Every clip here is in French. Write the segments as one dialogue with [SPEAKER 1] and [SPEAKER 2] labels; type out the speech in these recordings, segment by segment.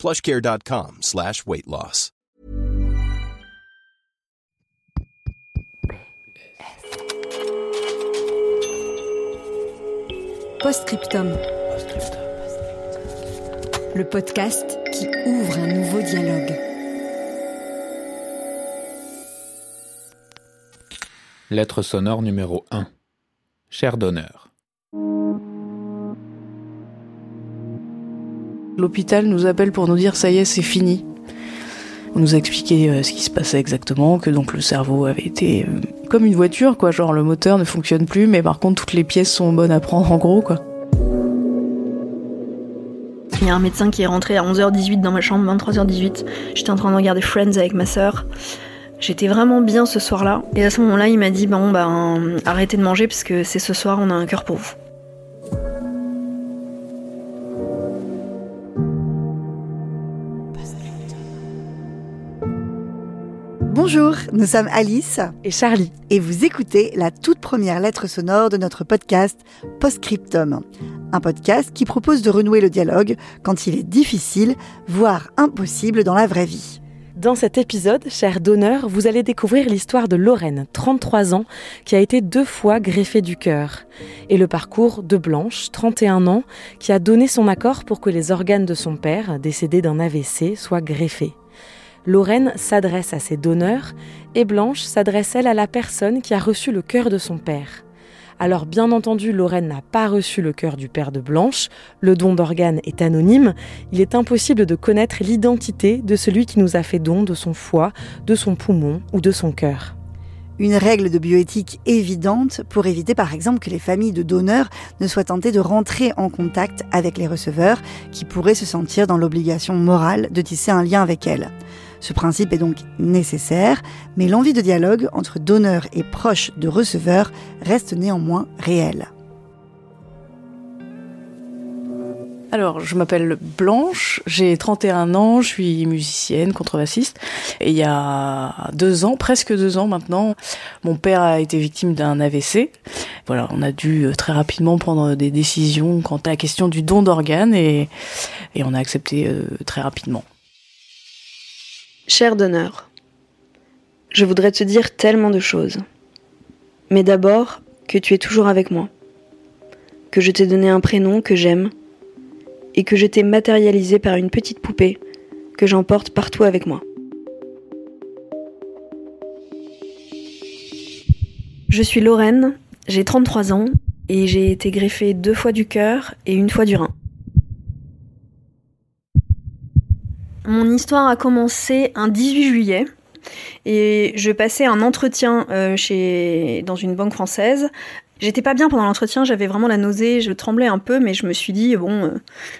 [SPEAKER 1] plushcare.com slash weight loss.
[SPEAKER 2] Postscriptum. Le podcast qui ouvre un nouveau dialogue.
[SPEAKER 3] Lettre sonore numéro 1. Cher donneur.
[SPEAKER 4] L'hôpital nous appelle pour nous dire ça y est, c'est fini. On nous a expliqué euh, ce qui se passait exactement, que donc le cerveau avait été euh, comme une voiture, quoi, genre le moteur ne fonctionne plus, mais par contre toutes les pièces sont bonnes à prendre en gros, quoi.
[SPEAKER 5] Il y a un médecin qui est rentré à 11h18 dans ma chambre, 23h18. J'étais en train de regarder Friends avec ma sœur. J'étais vraiment bien ce soir-là. Et à ce moment-là, il m'a dit Bon, ben, arrêtez de manger parce que c'est ce soir, on a un cœur pour vous.
[SPEAKER 6] Bonjour, nous sommes Alice
[SPEAKER 4] Et Charlie.
[SPEAKER 6] et vous écoutez la toute première lettre sonore de notre podcast Postscriptum. Un podcast qui propose de renouer le dialogue quand il est difficile, voire impossible dans la vraie vie.
[SPEAKER 7] Dans cet épisode, cher donneur, vous allez découvrir l'histoire de Lorraine, 33 ans, qui a été deux fois greffée du cœur, et le parcours de Blanche, 31 ans, qui a donné son accord pour que les organes de son père, décédé d'un AVC, soient greffés. Lorraine s'adresse à ses donneurs, et Blanche s'adresse elle à la personne qui a reçu le cœur de son père. Alors bien entendu, Lorraine n'a pas reçu le cœur du père de Blanche, le don d'organes est anonyme, il est impossible de connaître l'identité de celui qui nous a fait don de son foie, de son poumon ou de son cœur.
[SPEAKER 6] Une règle de bioéthique évidente pour éviter par exemple que les familles de donneurs ne soient tentées de rentrer en contact avec les receveurs qui pourraient se sentir dans l'obligation morale de tisser un lien avec elles. Ce principe est donc nécessaire, mais l'envie de dialogue entre donneurs et proches de receveurs reste néanmoins réelle.
[SPEAKER 4] Alors, je m'appelle Blanche, j'ai 31 ans, je suis musicienne, contrebassiste. Et il y a deux ans, presque deux ans maintenant, mon père a été victime d'un AVC. Voilà, on a dû euh, très rapidement prendre des décisions quant à la question du don d'organes et, et on a accepté euh, très rapidement.
[SPEAKER 5] Cher donneur, je voudrais te dire tellement de choses. Mais d'abord, que tu es toujours avec moi. Que je t'ai donné un prénom que j'aime. Et que je t'ai matérialisé par une petite poupée que j'emporte partout avec moi. Je suis Lorraine, j'ai 33 ans et j'ai été greffée deux fois du cœur et une fois du rein. Mon histoire a commencé un 18 juillet et je passais un entretien euh, dans une banque française. J'étais pas bien pendant l'entretien, j'avais vraiment la nausée, je tremblais un peu, mais je me suis dit bon, euh,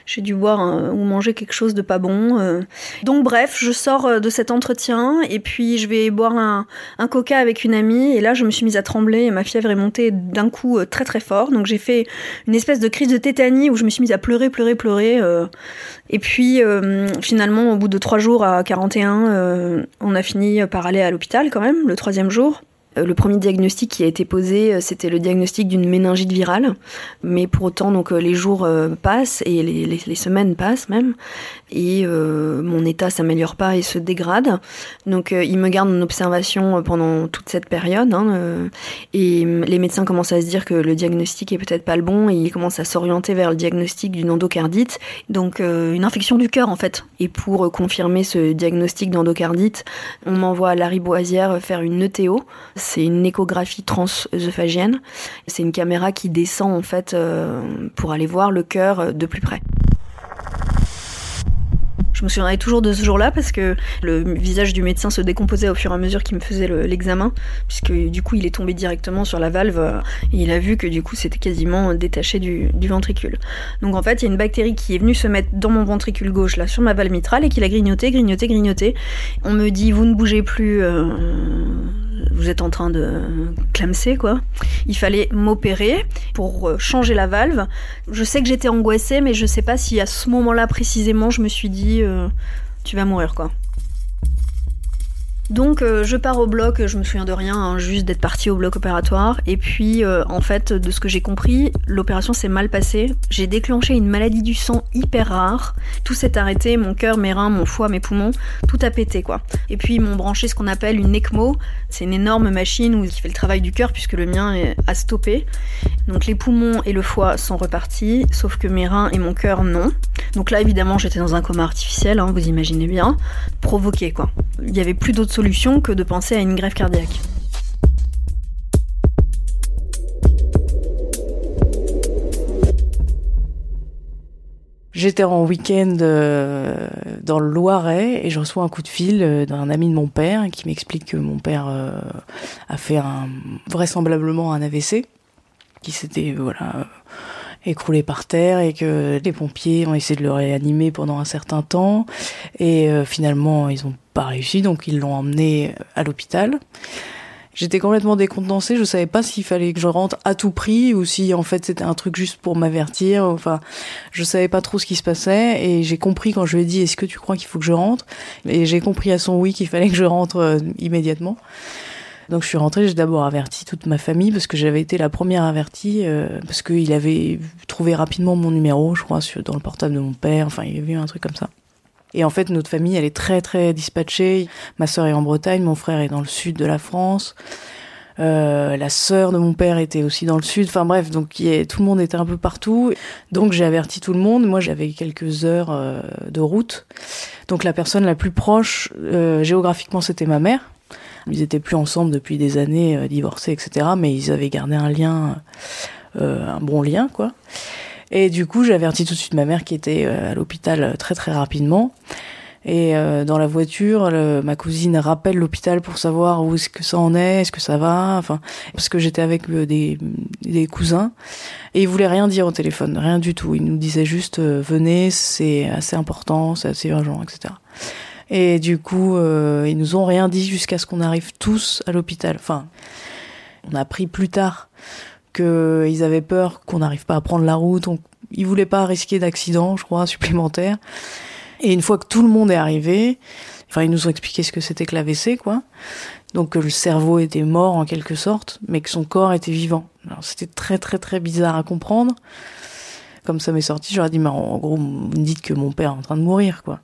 [SPEAKER 5] j'ai dû boire ou manger quelque chose de pas bon. euh. Donc bref, je sors euh, de cet entretien et puis je vais boire un, un coca avec une amie et là je me suis mise à trembler et ma fièvre est montée d'un coup très très fort. Donc j'ai fait une espèce de crise de tétanie où je me suis mise à pleurer, pleurer, pleurer. Et puis finalement, au bout de trois jours à 41, euh, on a fini par aller à l'hôpital quand même, le troisième jour. Euh, Le premier diagnostic qui a été posé, euh, c'était le diagnostic d'une méningite virale. Mais pour autant, donc euh, les jours passent et les, semaines passent même, et mon état s'améliore pas et se dégrade. Donc euh, il me garde en observation pendant toute cette période. hein, et hum, les médecins commencent à se dire que le diagnostic est peut-être pas le bon et ils commencent à s'orienter vers le diagnostic d'une endocardite, donc une infection du cœur en fait. Et pour confirmer ce diagnostic d'endocardite, on m'envoie à Lariboisière faire une ETO. C'est une échographie transœsophagienne. C'est une caméra qui descend en fait euh, pour aller voir le cœur euh, de plus près. Je me souviendrai toujours de ce jour-là parce que le visage du médecin se décomposait au fur et à mesure qu'il me faisait l'examen, puisque du coup il est tombé directement sur la valve euh, et il a vu que du coup c'était quasiment détaché du, ventricule. Donc en fait il y a une bactérie qui est venue se mettre dans mon ventricule gauche, là sur ma valve mitrale, et qui l'a grignoté, grignoté, grignoté. On me dit vous ne bougez plus. Vous êtes en train de clamser quoi. Il fallait m'opérer pour euh, changer la valve. Je sais que j'étais angoissée, mais je sais pas si à ce moment-là précisément je me suis dit euh, tu vas mourir quoi. Donc euh, je pars au bloc, je me souviens de rien, hein, juste d'être partie au bloc opératoire. Et puis euh, en fait, de ce que j'ai compris, l'opération s'est mal passée. J'ai déclenché une maladie du sang hyper rare. Tout s'est arrêté, mon cœur, mes reins, mon foie, mes poumons, tout a pété quoi. Et puis ils m'ont branché ce qu'on appelle une ECMO. C'est une énorme machine qui fait le travail du cœur puisque le mien a stoppé. Donc les poumons et le foie sont repartis, sauf que mes reins et mon cœur non. Donc là évidemment j'étais dans un coma artificiel, hein, vous imaginez bien, provoqué quoi. Il y avait plus d'autres solution que de penser à une grève cardiaque.
[SPEAKER 4] J'étais en week-end euh, dans le Loiret et je reçois un coup de fil euh, d'un ami de mon père qui m'explique que mon père euh, a fait vraisemblablement un AVC, qui s'était voilà écroulé par terre et que les pompiers ont essayé de le réanimer pendant un certain temps et finalement ils ont réussi, donc ils l'ont emmené à l'hôpital. J'étais complètement décontenancée, je savais pas s'il fallait que je rentre à tout prix ou si en fait c'était un truc juste pour m'avertir. Enfin, je savais pas trop ce qui se passait et j'ai compris quand je lui ai dit est-ce que tu crois qu'il faut que je rentre? Et j'ai compris à son oui qu'il fallait que je rentre euh, immédiatement. Donc je suis rentrée, j'ai d'abord averti toute ma famille parce que j'avais été la première avertie euh, parce qu'il avait trouvé rapidement mon numéro, je crois, dans le portable de mon père. Enfin, il y avait eu un truc comme ça. Et en fait, notre famille, elle est très très dispatchée. Ma sœur est en Bretagne, mon frère est dans le sud de la France. Euh, la sœur de mon père était aussi dans le sud. Enfin bref, donc tout le monde était un peu partout. Donc j'ai averti tout le monde. Moi, j'avais quelques heures euh, de route. Donc la personne la plus proche, euh, géographiquement, c'était ma mère. Ils étaient plus ensemble depuis des années, divorcés, etc. Mais ils avaient gardé un lien, un bon lien, quoi. Et du coup, j'ai averti tout de suite ma mère qui était euh, à l'hôpital euh, très très rapidement. Et euh, dans la voiture, ma cousine rappelle l'hôpital pour savoir où est-ce que ça en est, est-ce que ça va, enfin parce que j'étais avec des, des cousins et ils voulaient rien dire au téléphone, rien du tout. Ils nous disaient juste venez, c'est assez important, c'est assez urgent, etc. Et du coup, ils nous ont rien dit jusqu'à ce qu'on arrive tous à l'hôpital. Enfin, on a appris plus tard qu'ils avaient peur qu'on n'arrive pas à prendre la route. Donc, ils voulaient pas risquer d'accident, je crois, supplémentaire. Et une fois que tout le monde est arrivé, enfin, ils nous ont expliqué ce que c'était que l'AVC, quoi. Donc, que le cerveau était mort en quelque sorte, mais que son corps était vivant. Alors, c'était très, très, très bizarre à comprendre. Comme ça m'est sorti, j'aurais dit, mais en gros, vous me dites que mon père est en train de mourir, quoi.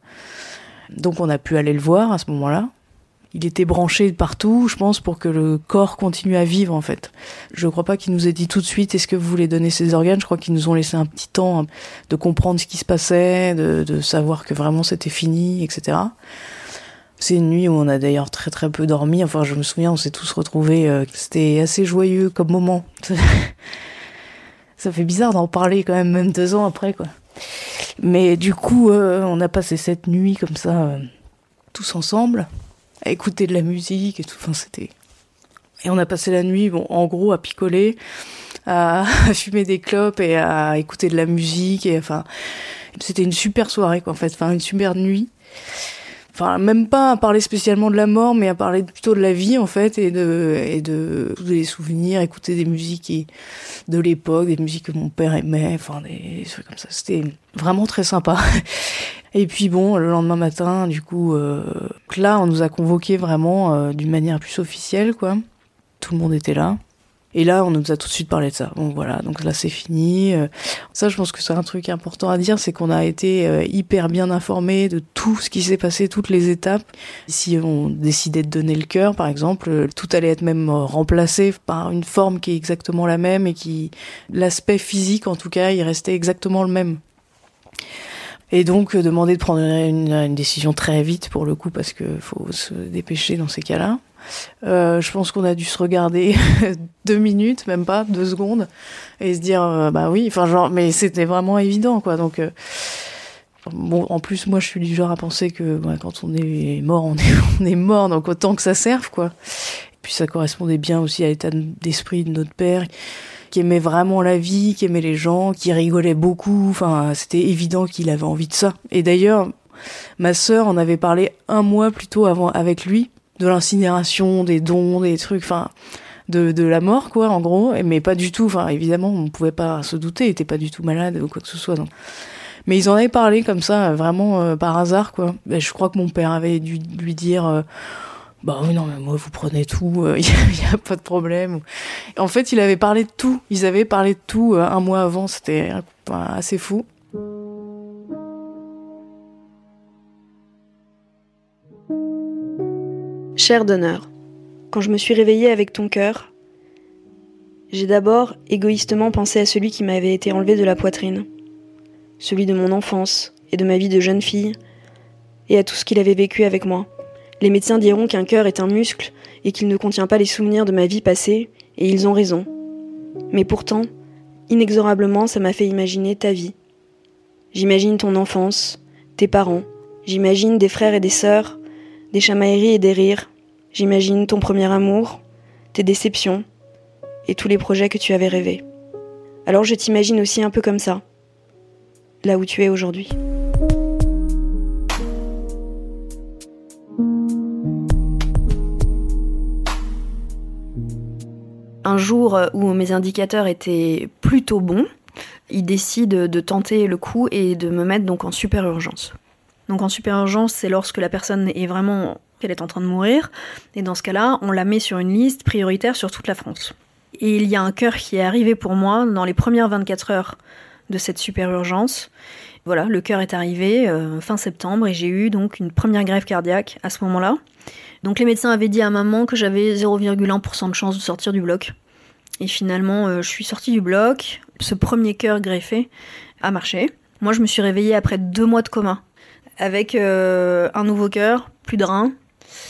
[SPEAKER 4] Donc, on a pu aller le voir à ce moment-là il était branché partout, je pense, pour que le corps continue à vivre en fait. Je ne crois pas qu'il nous ait dit tout de suite est-ce que vous voulez donner ces organes? Je crois qu'ils nous ont laissé un petit temps hein, de comprendre ce qui se passait, de, savoir que vraiment c'était fini, etc. C'est une nuit où on a d'ailleurs très très peu dormi. Enfin, je me souviens, on s'est tous retrouvés. Euh, c'était assez joyeux comme moment. Ça fait bizarre d'en parler quand même, même deux ans après, quoi. Mais du coup, euh, on a passé cette nuit comme ça, euh, tous ensemble écouter de la musique et tout. Enfin, c'était. Et on a passé la nuit, bon, en gros, à picoler, à, fumer des clopes et à écouter de la musique. Et enfin, c'était une super soirée, quoi, en fait. Enfin, une super nuit. Enfin, même pas à parler spécialement de la mort, mais à parler plutôt de la vie, en fait, et de, et de, des souvenirs, écouter des musiques de l'époque, des musiques que mon père aimait, enfin, des trucs comme ça. C'était vraiment très sympa. Et puis bon, le lendemain matin, du coup, euh, là, on nous a convoqués vraiment euh, d'une manière plus officielle, quoi. Tout le monde était là. Et là, on nous a tout de suite parlé de ça. Donc voilà, donc là c'est fini. Euh, ça, je pense que c'est un truc important à dire, c'est qu'on a été hyper bien informés de tout ce qui s'est passé, toutes les étapes. Si on décidait de donner le cœur, par exemple, tout allait être même remplacé par une forme qui est exactement la même et qui, l'aspect physique en tout cas, il restait exactement le même. Et donc euh, demander de prendre une, décision très vite pour le coup parce que faut se dépêcher dans ces cas-là. Euh, je pense qu'on a dû se regarder deux minutes, même pas deux secondes, et se dire euh, bah oui, enfin genre, mais c'était vraiment évident quoi. Donc Bon, en plus, moi, je suis du genre à penser que bah, quand on est mort, on est, on est mort, donc autant que ça serve, quoi. Et puis ça correspondait bien aussi à l'état d'esprit de notre père, qui aimait vraiment la vie, qui aimait les gens, qui rigolait beaucoup. Enfin, c'était évident qu'il avait envie de ça. Et d'ailleurs, ma sœur en avait parlé un mois plus tôt avant avec lui de l'incinération, des dons, des trucs. Enfin de, de la mort, quoi, en gros, mais pas du tout. Enfin, évidemment, on pouvait pas se douter, il était pas du tout malade ou quoi que ce soit. Mais ils en avaient parlé comme ça, vraiment euh, par hasard, quoi. Ben, je crois que mon père avait dû lui dire. Euh, bah oui, non, mais moi, vous prenez tout, il euh, n'y a, pas de problème. En fait, il avait parlé de tout. Ils avaient parlé de tout un mois avant. C'était assez fou.
[SPEAKER 5] Cher donneur, quand je me suis réveillée avec ton cœur, j'ai d'abord égoïstement pensé à celui qui m'avait été enlevé de la poitrine, celui de mon enfance et de ma vie de jeune fille, et à tout ce qu'il avait vécu avec moi. Les médecins diront qu'un cœur est un muscle et qu'il ne contient pas les souvenirs de ma vie passée, et ils ont raison. Mais pourtant, inexorablement, ça m'a fait imaginer ta vie. J'imagine ton enfance, tes parents, j'imagine des frères et des sœurs, des chamailleries et des rires, J'imagine ton premier amour, tes déceptions et tous les projets que tu avais rêvés. Alors je t'imagine aussi un peu comme ça, là où tu es aujourd'hui. Un jour où mes indicateurs étaient plutôt bons, il décide de tenter le coup et de me mettre donc en super urgence. Donc en super urgence, c'est lorsque la personne est vraiment qu'elle est en train de mourir. Et dans ce cas-là, on la met sur une liste prioritaire sur toute la France. Et il y a un cœur qui est arrivé pour moi dans les premières 24 heures de cette super urgence. Voilà, le cœur est arrivé euh, fin septembre et j'ai eu donc une première grève cardiaque à ce moment-là. Donc les médecins avaient dit à maman que j'avais 0,1% de chance de sortir du bloc. Et finalement, euh, je suis sortie du bloc. Ce premier cœur greffé a marché. Moi, je me suis réveillée après deux mois de coma, avec euh, un nouveau cœur, plus de reins,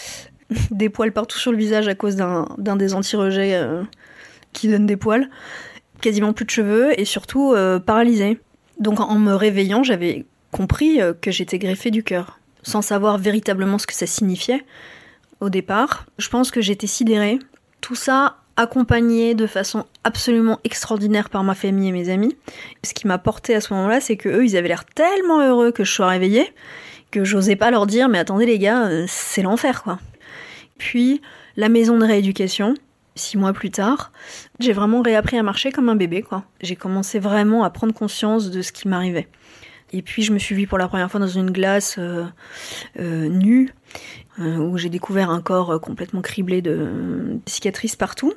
[SPEAKER 5] des poils partout sur le visage à cause d'un des anti-rejets euh, qui donne des poils, quasiment plus de cheveux et surtout euh, paralysé. Donc en me réveillant, j'avais compris que j'étais greffée du cœur, sans savoir véritablement ce que ça signifiait au départ. Je pense que j'étais sidérée. Tout ça accompagné de façon absolument extraordinaire par ma famille et mes amis. Ce qui m'a porté à ce moment-là, c'est que eux, ils avaient l'air tellement heureux que je sois réveillée que j'osais pas leur dire mais attendez les gars, c'est l'enfer quoi. Puis la maison de rééducation, six mois plus tard, j'ai vraiment réappris à marcher comme un bébé, quoi. J'ai commencé vraiment à prendre conscience de ce qui m'arrivait. Et puis je me suis vue pour la première fois dans une glace euh, euh, nue, euh, où j'ai découvert un corps complètement criblé de cicatrices partout.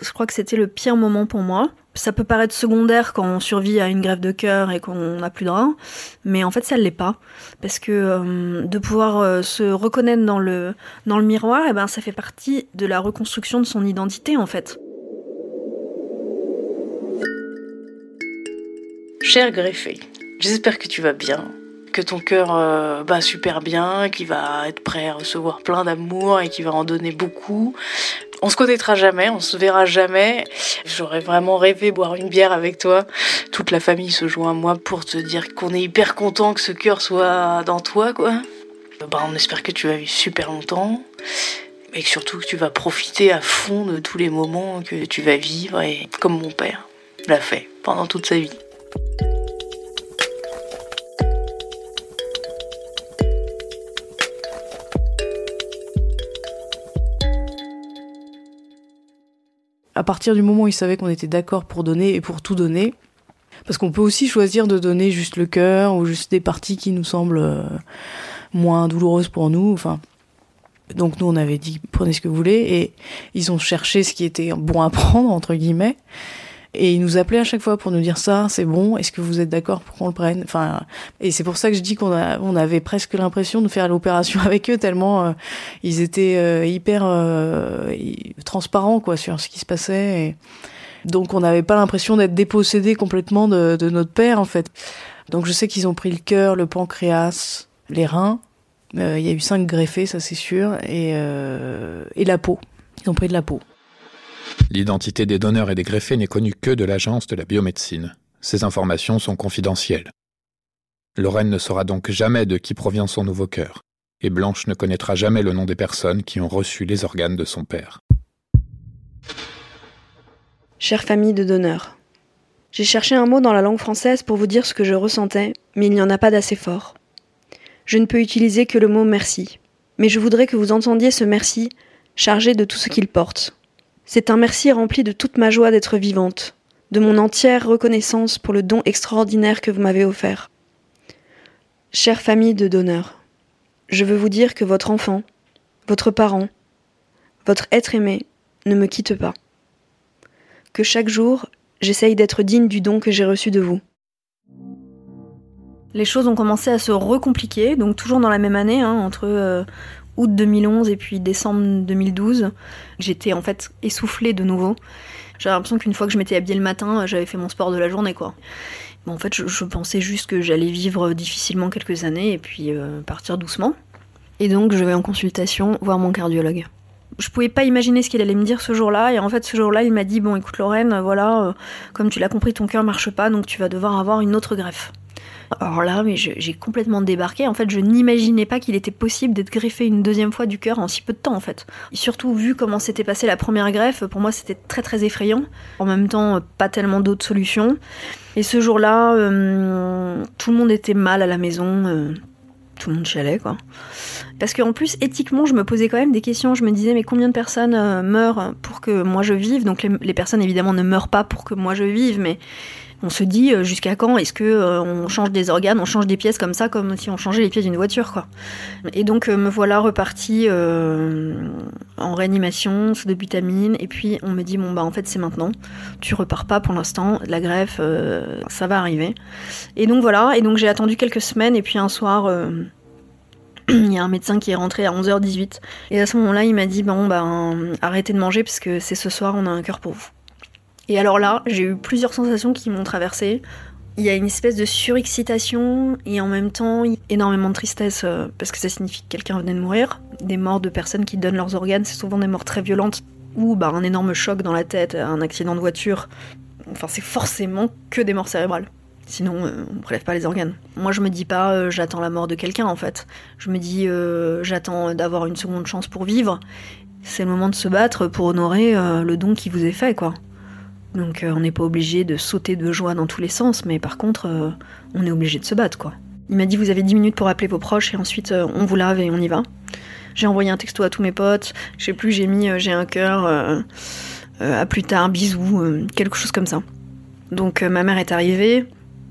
[SPEAKER 5] Je crois que c'était le pire moment pour moi. Ça peut paraître secondaire quand on survit à une grève de cœur et qu'on n'a plus de reins, mais en fait ça ne l'est pas. Parce que euh, de pouvoir euh, se reconnaître dans le, dans le miroir, eh ben, ça fait partie de la reconstruction de son identité en fait.
[SPEAKER 4] Cher greffé, j'espère que tu vas bien que ton cœur euh, bat super bien, qu'il va être prêt à recevoir plein d'amour et qu'il va en donner beaucoup. On se connaîtra jamais, on se verra jamais. J'aurais vraiment rêvé boire une bière avec toi. Toute la famille se joint à moi pour te dire qu'on est hyper content que ce cœur soit dans toi, quoi. Bah, on espère que tu vas vivre super longtemps. Et surtout que tu vas profiter à fond de tous les moments que tu vas vivre et comme mon père l'a fait pendant toute sa vie. À partir du moment où il savait qu'on était d'accord pour donner et pour tout donner, parce qu'on peut aussi choisir de donner juste le cœur ou juste des parties qui nous semblent euh, moins douloureuses pour nous. Enfin, donc nous on avait dit prenez ce que vous voulez et ils ont cherché ce qui était bon à prendre entre guillemets. Et ils nous appelaient à chaque fois pour nous dire ça, c'est bon, est-ce que vous êtes d'accord pour qu'on le prenne? Enfin, et c'est pour ça que je dis qu'on a, on avait presque l'impression de faire l'opération avec eux tellement euh, ils étaient euh, hyper euh, transparents quoi sur ce qui se passait. Donc on n'avait pas l'impression d'être dépossédés complètement de, de, notre père en fait. Donc je sais qu'ils ont pris le cœur, le pancréas, les reins. Il y a eu cinq greffés, ça c'est sûr, et, et la peau. Ils ont pris de la peau.
[SPEAKER 3] L'identité des donneurs et des greffés n'est connue que de l'Agence de la biomédecine. Ces informations sont confidentielles. Lorraine ne saura donc jamais de qui provient son nouveau cœur, et Blanche ne connaîtra jamais le nom des personnes qui ont reçu les organes de son père.
[SPEAKER 5] Chère famille de donneurs, j'ai cherché un mot dans la langue française pour vous dire ce que je ressentais, mais il n'y en a pas d'assez fort. Je ne peux utiliser que le mot merci, mais je voudrais que vous entendiez ce merci chargé de tout ce qu'il porte. C'est un merci rempli de toute ma joie d'être vivante, de mon entière reconnaissance pour le don extraordinaire que vous m'avez offert. Chère famille de donneurs, je veux vous dire que votre enfant, votre parent, votre être aimé ne me quitte pas. Que chaque jour, j'essaye d'être digne du don que j'ai reçu de vous. Les choses ont commencé à se recompliquer, donc toujours dans la même année, hein, entre euh, août 2011 et puis décembre 2012. J'étais en fait essoufflée de nouveau. J'avais l'impression qu'une fois que je m'étais habillée le matin, j'avais fait mon sport de la journée, quoi. en fait, je, pensais juste que j'allais vivre difficilement quelques années et puis euh, partir doucement. Et donc, je vais en consultation voir mon cardiologue je pouvais pas imaginer ce qu'il allait me dire ce jour-là. Et en fait, ce jour-là, il m'a dit Bon, écoute, Lorraine, voilà, euh, comme tu l'as compris, ton cœur marche pas, donc tu vas devoir avoir une autre greffe. Alors là, mais j'ai complètement débarqué. En fait, je n'imaginais pas qu'il était possible d'être greffé une deuxième fois du cœur en si peu de temps, en fait. Et surtout, vu comment s'était passé la première greffe, pour moi, c'était très très effrayant. En même temps, pas tellement d'autres solutions. Et ce jour-là, euh, tout le monde était mal à la maison. Euh, tout le monde chialait, quoi. Parce qu'en plus, éthiquement, je me posais quand même des questions. Je me disais, mais combien de personnes euh, meurent pour que moi je vive? Donc les, personnes, évidemment, ne meurent pas pour que moi je vive, mais on se dit, euh, jusqu'à quand est-ce que euh, on change des organes, on change des pièces comme ça, comme si on changeait les pièces d'une voiture, quoi. Et donc, me voilà reparti en réanimation, sous de vitamines, et puis on me dit, bon, bah en fait, c'est maintenant. Tu repars pas pour l'instant, la greffe, ça va arriver. Et donc voilà, et donc j'ai attendu quelques semaines, et puis un soir il y a un médecin qui est rentré à 11h18. Et à ce moment-là, il m'a dit Bon, ben, arrêtez de manger parce que c'est ce soir, on a un cœur pour vous. Et alors là, j'ai eu plusieurs sensations qui m'ont traversée. Il y a une espèce de surexcitation et en même temps énormément de tristesse euh, parce que ça signifie que quelqu'un venait de mourir. Des morts de personnes qui donnent leurs organes, c'est souvent des morts très violentes ou bah, un énorme choc dans la tête, un accident de voiture. Enfin, c'est forcément que des morts cérébrales. Sinon, euh, on ne prélève pas les organes. Moi, je me dis pas euh, j'attends la mort de quelqu'un en fait. Je me dis euh, j'attends d'avoir une seconde chance pour vivre. C'est le moment de se battre pour honorer le don qui vous est fait, quoi. Donc, on n'est pas obligé de sauter de joie dans tous les sens, mais par contre, on est obligé de se battre, quoi. Il m'a dit vous avez 10 minutes pour appeler vos proches et ensuite on vous lave et on y va. J'ai envoyé un texto à tous mes potes. Je sais plus, j'ai mis j'ai un cœur. à plus tard, bisous, quelque chose comme ça. Donc ma mère est arrivée,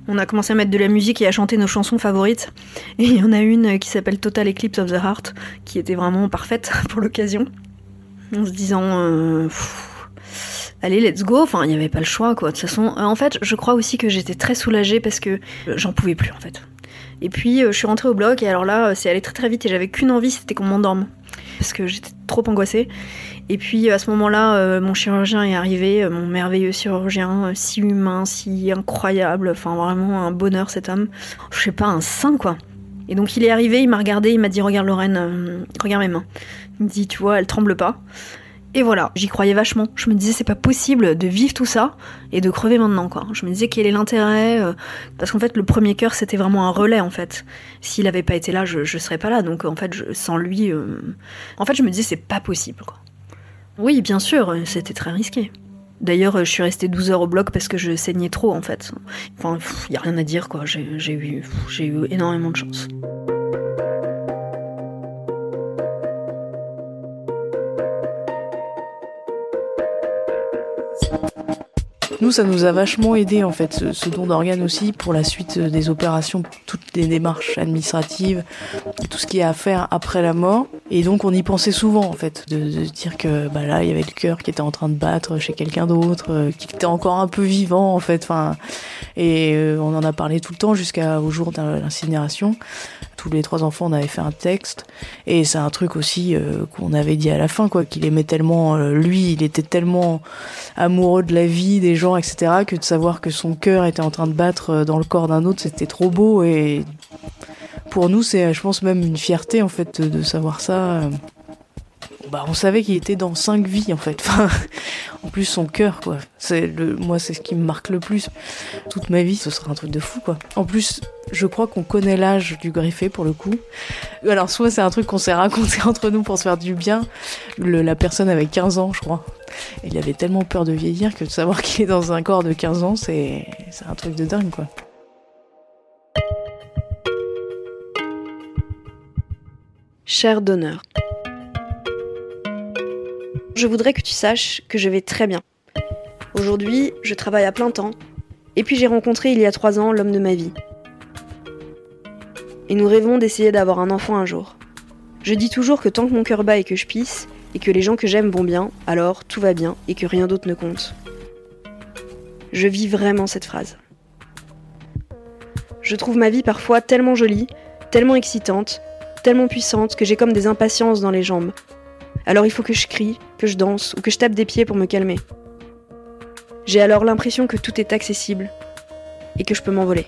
[SPEAKER 5] on a commencé à mettre de la musique et à chanter nos chansons favorites. Et il y en a une qui s'appelle Total Eclipse of the Heart, qui était vraiment parfaite pour l'occasion. En se disant, euh, allez, let's go. Enfin, il n'y avait pas le choix, quoi. De toute façon, euh, en fait, je crois aussi que j'étais très soulagée parce que j'en pouvais plus, en fait. Et puis, euh, je suis rentrée au bloc, et alors là, c'est allé très très vite, et j'avais qu'une envie, c'était qu'on m'endorme. Parce que j'étais trop angoissée. Et puis à ce moment-là, euh, mon chirurgien est arrivé, euh, mon merveilleux chirurgien, euh, si humain, si incroyable, enfin vraiment un bonheur cet homme. Je sais pas, un saint quoi. Et donc il est arrivé, il m'a regardé, il m'a dit regarde Lorraine, regarde mes mains. Il me dit tu vois, elles tremblent pas. Et voilà, j'y croyais vachement. Je me disais c'est pas possible de vivre tout ça et de crever maintenant quoi. Je me disais quel est l'intérêt parce qu'en fait le premier cœur c'était vraiment un relais en fait. S'il avait pas été là, je, je serais pas là. Donc en fait sans lui, en fait je me disais c'est pas possible. Oui, bien sûr, c'était très risqué. D'ailleurs, je suis restée 12 heures au bloc parce que je saignais trop en fait. Enfin, il n'y a rien à dire quoi, j'ai eu, eu énormément de chance.
[SPEAKER 4] Nous, ça nous a vachement aidé en fait, ce, don d'organes aussi pour la suite des opérations, toutes les démarches administratives, tout ce qui est à faire après la mort. Et donc, on y pensait souvent en fait, de, dire que bah là, il y avait le cœur qui était en train de battre chez quelqu'un d'autre, euh, qui était encore un peu vivant en fait. Enfin, et euh, on en a parlé tout le temps jusqu'au jour de l'incinération. Tous les trois enfants, on avait fait un texte, et c'est un truc aussi euh, qu'on avait dit à la fin, quoi, qu'il aimait tellement, lui, il était tellement amoureux de la vie, des gens etc. Que de savoir que son cœur était en train de battre euh, dans le corps d'un autre, c'était trop beau. Et pour nous, c'est, je pense, même une fierté en fait de, savoir ça. Bah, on savait qu'il était dans cinq vies en fait. En plus, son cœur, quoi. Moi, c'est ce qui me marque le plus. Toute ma vie, ce sera un truc de fou, quoi. En plus, je crois qu'on connaît l'âge du greffé pour le coup. Alors, soit c'est un truc qu'on s'est raconté entre nous pour se faire du bien. La personne avait 15 ans, je crois. Et il avait tellement peur de vieillir que de savoir qu'il est dans un corps de 15 ans, c'est, c'est un truc de dingue, quoi.
[SPEAKER 5] Cher donneur. Je voudrais que tu saches que je vais très bien. Aujourd'hui, je travaille à plein temps. Et puis j'ai rencontré il y a trois ans l'homme de ma vie. Et nous rêvons d'essayer d'avoir un enfant un jour. Je dis toujours que tant que mon cœur bat et que je pisse, et que les gens que j'aime vont bien, alors tout va bien et que rien d'autre ne compte. Je vis vraiment cette phrase. Je trouve ma vie parfois tellement jolie, tellement excitante, tellement puissante que j'ai comme des impatiences dans les jambes. Alors il faut que je crie, que je danse ou que je tape des pieds pour me calmer. J'ai alors l'impression que tout est accessible et que je peux m'envoler.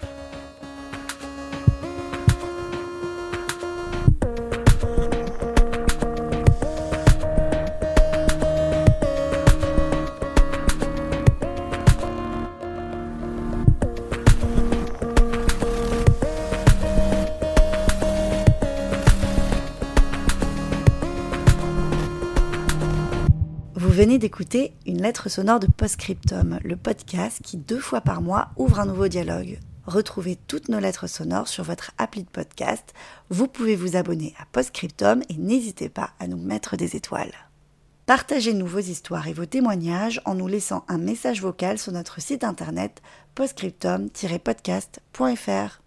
[SPEAKER 6] Lettre sonore de Postscriptum, le podcast qui deux fois par mois ouvre un nouveau dialogue. Retrouvez toutes nos lettres sonores sur votre appli de podcast. Vous pouvez vous abonner à Postscriptum et n'hésitez pas à nous mettre des étoiles. Partagez-nous vos histoires et vos témoignages en nous laissant un message vocal sur notre site internet postscriptum-podcast.fr.